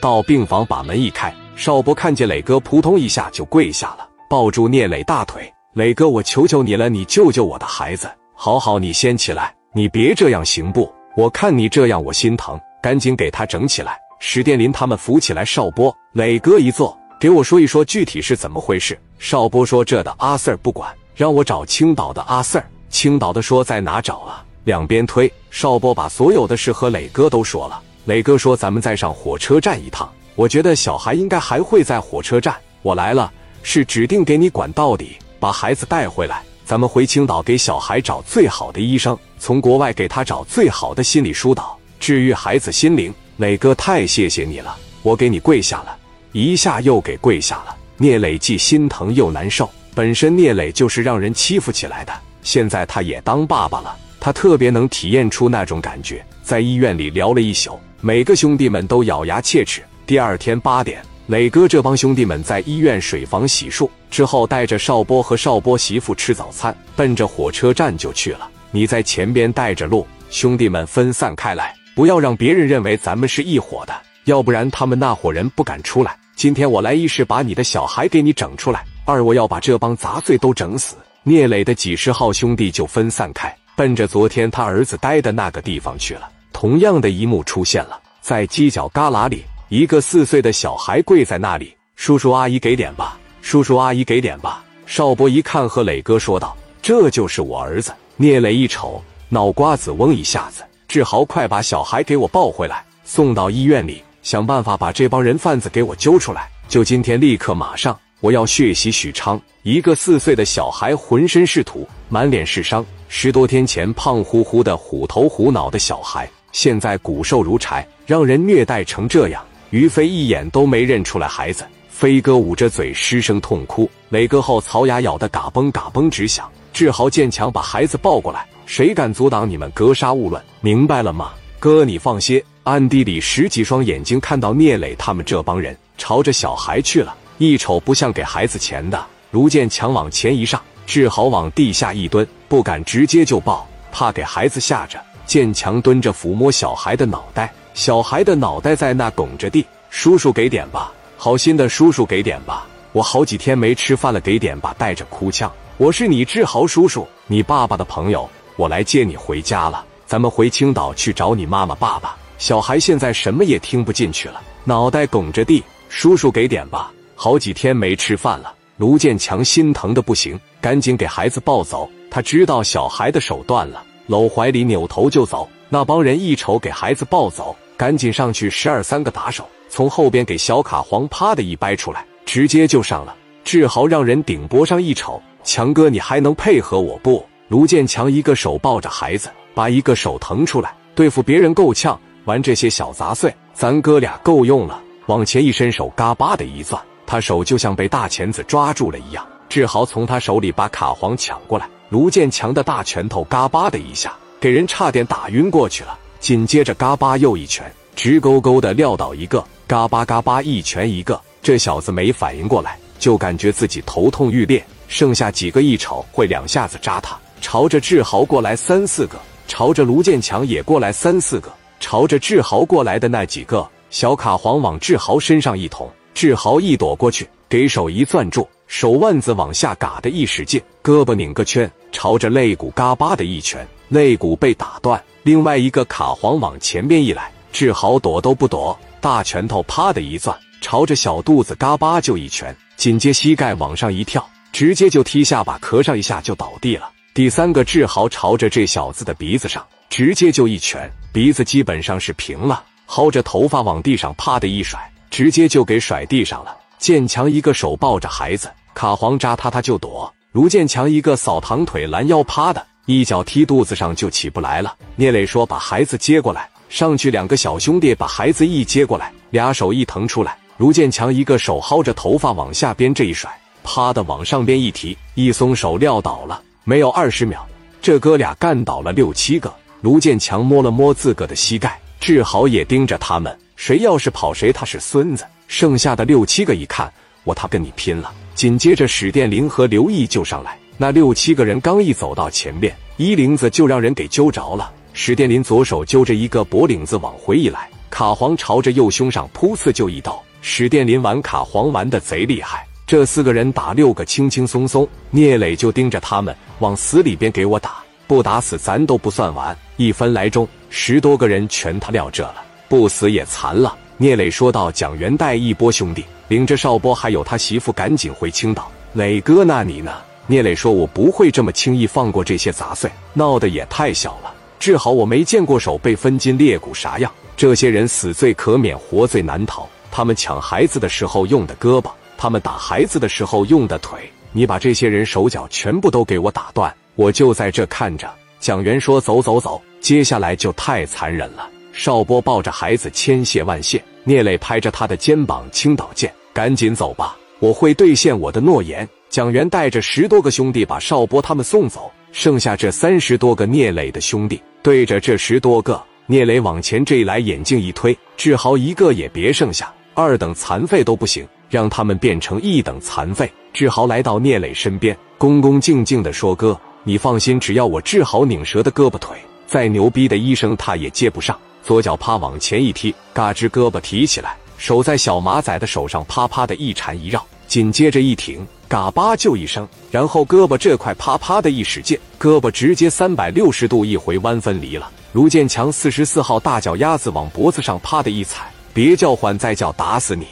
到病房把门一开，邵波看见磊哥，扑通一下就跪下了，抱住聂磊大腿。磊哥，我求求你了，你救救我的孩子！好好，你先起来，你别这样行不？我看你这样，我心疼，赶紧给他整起来。史殿林他们扶起来邵波，磊哥一坐，给我说一说具体是怎么回事。邵波说：“这的阿 Sir 不管，让我找青岛的阿 Sir。青岛的说在哪找啊？两边推。邵波把所有的事和磊哥都说了。磊哥说：咱们再上火车站一趟。我觉得小孩应该还会在火车站。我来了，是指定给你管到底。”把孩子带回来，咱们回青岛给小孩找最好的医生，从国外给他找最好的心理疏导，治愈孩子心灵。磊哥，太谢谢你了，我给你跪下了，一下又给跪下了。聂磊既心疼又难受，本身聂磊就是让人欺负起来的，现在他也当爸爸了，他特别能体验出那种感觉。在医院里聊了一宿，每个兄弟们都咬牙切齿。第二天八点。磊哥这帮兄弟们在医院水房洗漱之后，带着邵波和邵波媳妇吃早餐，奔着火车站就去了。你在前边带着路，兄弟们分散开来，不要让别人认为咱们是一伙的，要不然他们那伙人不敢出来。今天我来一是把你的小孩给你整出来，二我要把这帮杂碎都整死。聂磊的几十号兄弟就分散开，奔着昨天他儿子待的那个地方去了。同样的一幕出现了，在犄角旮旯里。一个四岁的小孩跪在那里，叔叔阿姨给点吧，叔叔阿姨给点吧。邵波一看，和磊哥说道：“这就是我儿子。”聂磊一瞅，脑瓜子嗡一下子。志豪，快把小孩给我抱回来，送到医院里，想办法把这帮人贩子给我揪出来。就今天，立刻，马上，我要血洗许昌。一个四岁的小孩，浑身是土，满脸是伤。十多天前，胖乎乎的、虎头虎脑的小孩，现在骨瘦如柴，让人虐待成这样。于飞一眼都没认出来孩子，飞哥捂着嘴失声痛哭。磊哥后槽牙咬得嘎嘣嘎嘣直响。志豪见强把孩子抱过来，谁敢阻挡你们格杀勿论，明白了吗？哥，你放心。暗地里十几双眼睛看到聂磊他们这帮人朝着小孩去了，一瞅不像给孩子钱的。卢建强往前一上，志豪往地下一蹲，不敢直接就抱，怕给孩子吓着。建强蹲着抚摸小孩的脑袋。小孩的脑袋在那拱着地，叔叔给点吧，好心的叔叔给点吧，我好几天没吃饭了，给点吧。带着哭腔，我是你志豪叔叔，你爸爸的朋友，我来接你回家了，咱们回青岛去找你妈妈爸爸。小孩现在什么也听不进去了，脑袋拱着地，叔叔给点吧，好几天没吃饭了。卢建强心疼的不行，赶紧给孩子抱走，他知道小孩的手断了，搂怀里扭头就走。那帮人一瞅给孩子抱走。赶紧上去！十二三个打手从后边给小卡黄啪的一掰出来，直接就上了。志豪让人顶脖上一瞅，强哥你还能配合我不？卢建强一个手抱着孩子，把一个手腾出来，对付别人够呛，玩这些小杂碎，咱哥俩够用了。往前一伸手，嘎巴的一攥，他手就像被大钳子抓住了一样。志豪从他手里把卡黄抢过来，卢建强的大拳头嘎巴的一下，给人差点打晕过去了。紧接着，嘎巴又一拳，直勾勾的撂倒一个，嘎巴嘎巴一拳一个。这小子没反应过来，就感觉自己头痛欲裂。剩下几个一瞅，会两下子扎他，朝着志豪过来三四个，朝着卢建强也过来三四个，朝着志豪过来的那几个小卡黄往志豪身上一捅，志豪一躲过去，给手一攥住，手腕子往下嘎的一使劲，胳膊拧个圈，朝着肋骨嘎巴的一拳，肋骨被打断。另外一个卡黄往前边一来，志豪躲都不躲，大拳头啪的一攥，朝着小肚子嘎巴就一拳，紧接膝盖往上一跳，直接就踢下巴，咳上一下就倒地了。第三个志豪朝着这小子的鼻子上直接就一拳，鼻子基本上是平了，薅着头发往地上啪的一甩，直接就给甩地上了。建强一个手抱着孩子，卡黄扎他他就躲，卢建强一个扫堂腿拦腰趴的。一脚踢肚子上就起不来了。聂磊说：“把孩子接过来。”上去两个小兄弟把孩子一接过来，俩手一腾出来。卢建强一个手薅着头发往下边这一甩，啪的往上边一提，一松手撂倒了。没有二十秒，这哥俩干倒了六七个。卢建强摸了摸自个的膝盖，志豪也盯着他们，谁要是跑谁他是孙子。剩下的六七个一看，我他跟你拼了。紧接着史殿林和刘毅就上来。那六七个人刚一走到前边，衣领子就让人给揪着了。史殿林左手揪着一个脖领子往回一来，卡皇朝着右胸上噗刺就一刀。史殿林玩卡皇玩的贼厉害，这四个人打六个轻轻松松，聂磊就盯着他们往死里边给我打，不打死咱都不算完。一分来钟，十多个人全他撂这了，不死也残了。聂磊说道：“蒋元带一波兄弟，领着邵波还有他媳妇赶紧回青岛。磊哥，那你呢？”聂磊说：“我不会这么轻易放过这些杂碎，闹得也太小了。治好我没见过手被分筋裂骨啥样。这些人死罪可免，活罪难逃。他们抢孩子的时候用的胳膊，他们打孩子的时候用的腿，你把这些人手脚全部都给我打断，我就在这看着。”蒋元说：“走走走，接下来就太残忍了。”邵波抱着孩子，千谢万谢。聂磊拍着他的肩膀，青岛见，赶紧走吧，我会兑现我的诺言。蒋元带着十多个兄弟把邵波他们送走，剩下这三十多个聂磊的兄弟，对着这十多个聂磊往前这一来，眼镜一推，志豪一个也别剩下，二等残废都不行，让他们变成一等残废。志豪来到聂磊身边，恭恭敬敬地说：“哥，你放心，只要我治好拧折的胳膊腿，再牛逼的医生他也接不上。”左脚啪往前一踢，嘎吱胳膊提起来，手在小马仔的手上啪啪的一缠一绕，紧接着一挺。嘎巴就一声，然后胳膊这块啪啪的一使劲，胳膊直接三百六十度一回弯分离了。卢建强四十四号大脚丫子往脖子上啪的一踩，别叫唤，再叫打死你！